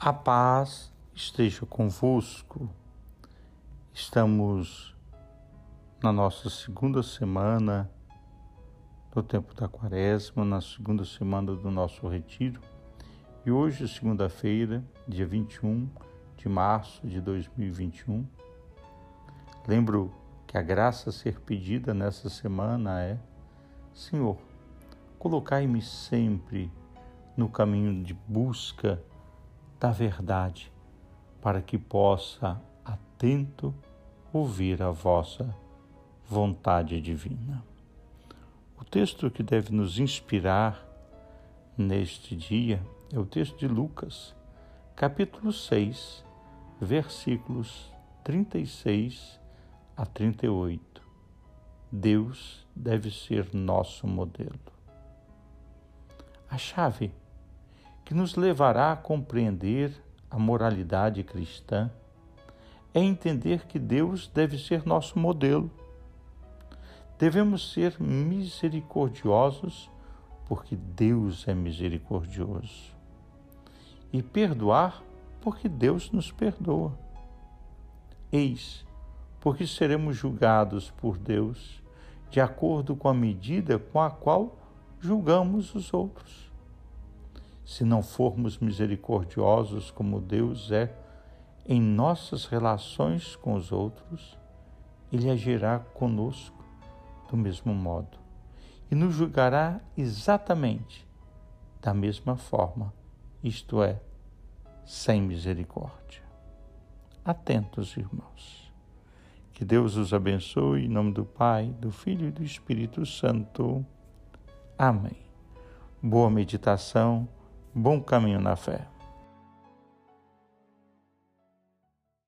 A paz esteja convosco. Estamos na nossa segunda semana do tempo da quaresma, na segunda semana do nosso retiro. E hoje, segunda-feira, dia 21 de março de 2021, lembro que a graça a ser pedida nessa semana é: Senhor, colocai-me sempre no caminho de busca da verdade, para que possa, atento, ouvir a vossa vontade divina. O texto que deve nos inspirar neste dia é o texto de Lucas, capítulo 6, versículos 36 a 38. Deus deve ser nosso modelo. A chave que nos levará a compreender a moralidade cristã é entender que Deus deve ser nosso modelo. Devemos ser misericordiosos porque Deus é misericordioso. E perdoar porque Deus nos perdoa. Eis, porque seremos julgados por Deus de acordo com a medida com a qual julgamos os outros se não formos misericordiosos como Deus é em nossas relações com os outros, Ele agirá conosco do mesmo modo e nos julgará exatamente da mesma forma, isto é, sem misericórdia. Atentos, irmãos. Que Deus os abençoe em nome do Pai, do Filho e do Espírito Santo. Amém. Boa meditação bom caminho na fé.